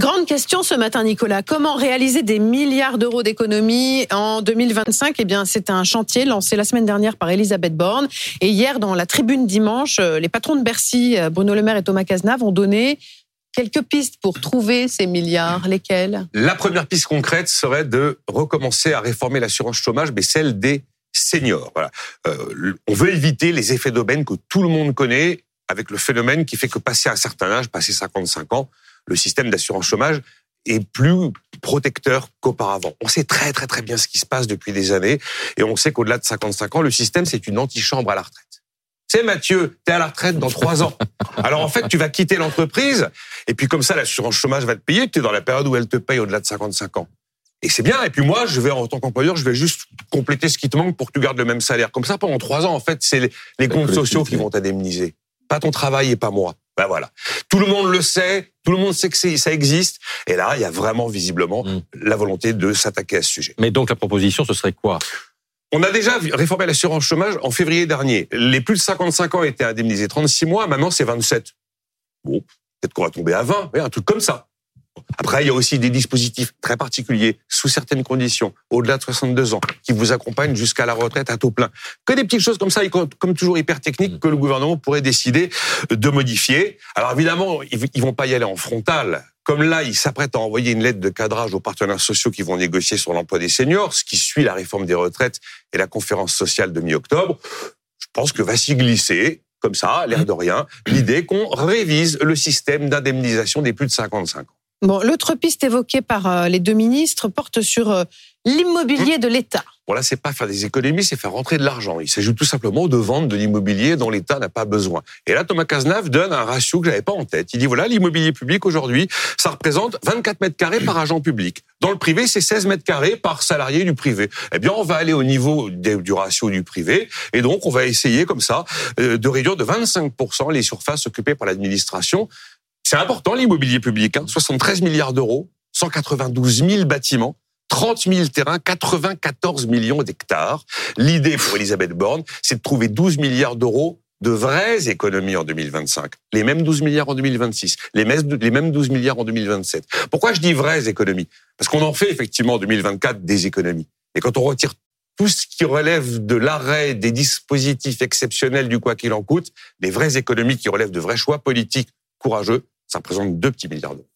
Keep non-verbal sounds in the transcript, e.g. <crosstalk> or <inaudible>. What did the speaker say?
Grande question ce matin, Nicolas. Comment réaliser des milliards d'euros d'économies en 2025 Eh bien, c'est un chantier lancé la semaine dernière par Elisabeth Borne. Et hier, dans la tribune dimanche, euh, les patrons de Bercy, euh, Bruno Le Maire et Thomas Cazenave, ont donné quelques pistes pour trouver ces milliards. Lesquelles La première piste concrète serait de recommencer à réformer l'assurance chômage, mais celle des seniors. Euh, on veut éviter les effets d'aubaine que tout le monde connaît avec le phénomène qui fait que passer un certain âge, passer 55 ans, le système d'assurance chômage est plus protecteur qu'auparavant. On sait très très très bien ce qui se passe depuis des années et on sait qu'au-delà de 55 ans, le système c'est une antichambre à la retraite. C'est Mathieu, t'es à la retraite dans trois ans. <laughs> Alors en fait, tu vas quitter l'entreprise et puis comme ça, l'assurance chômage va te payer. Tu es dans la période où elle te paye au-delà de 55 ans. Et c'est bien. Et puis moi, je vais en tant qu'employeur, je vais juste compléter ce qui te manque pour que tu gardes le même salaire. Comme ça, pendant trois ans, en fait, c'est les, comptes sociaux qui vont t'indemniser. Pas ton travail et pas moi. Ben voilà. Tout le monde le sait, tout le monde sait que ça existe. Et là, il y a vraiment visiblement mm. la volonté de s'attaquer à ce sujet. Mais donc la proposition, ce serait quoi? On a déjà réformé l'assurance chômage en février dernier. Les plus de 55 ans étaient indemnisés 36 mois, maintenant c'est 27. Bon, peut-être qu'on va tomber à 20, un truc comme ça. Après, il y a aussi des dispositifs très particuliers, sous certaines conditions, au-delà de 62 ans, qui vous accompagnent jusqu'à la retraite à taux plein. Que des petites choses comme ça, comme toujours hyper techniques, que le gouvernement pourrait décider de modifier. Alors évidemment, ils vont pas y aller en frontal. Comme là, ils s'apprêtent à envoyer une lettre de cadrage aux partenaires sociaux qui vont négocier sur l'emploi des seniors, ce qui suit la réforme des retraites et la conférence sociale de mi-octobre. Je pense que va s'y glisser comme ça, l'air de rien, l'idée qu'on révise le système d'indemnisation des plus de 55 ans. Bon, l'autre piste évoquée par euh, les deux ministres porte sur euh, l'immobilier de l'État. Bon là, c'est pas faire des économies, c'est faire rentrer de l'argent. Il s'agit tout simplement de vendre de l'immobilier dont l'État n'a pas besoin. Et là, Thomas Cazenave donne un ratio que j'avais pas en tête. Il dit voilà, l'immobilier public aujourd'hui, ça représente 24 mètres carrés par agent public. Dans le privé, c'est 16 mètres carrés par salarié du privé. Eh bien, on va aller au niveau du ratio du privé, et donc on va essayer comme ça euh, de réduire de 25% les surfaces occupées par l'administration c'est important l'immobilier public, 73 hein. milliards d'euros, 192 000 bâtiments. 30 000 terrains, 94 millions d'hectares. L'idée pour Elisabeth Borne, c'est de trouver 12 milliards d'euros de vraies économies en 2025. Les mêmes 12 milliards en 2026. Les mêmes 12 milliards en 2027. Pourquoi je dis vraies économies? Parce qu'on en fait effectivement en 2024 des économies. Et quand on retire tout ce qui relève de l'arrêt des dispositifs exceptionnels du quoi qu'il en coûte, les vraies économies qui relèvent de vrais choix politiques courageux, ça représente deux petits milliards d'euros.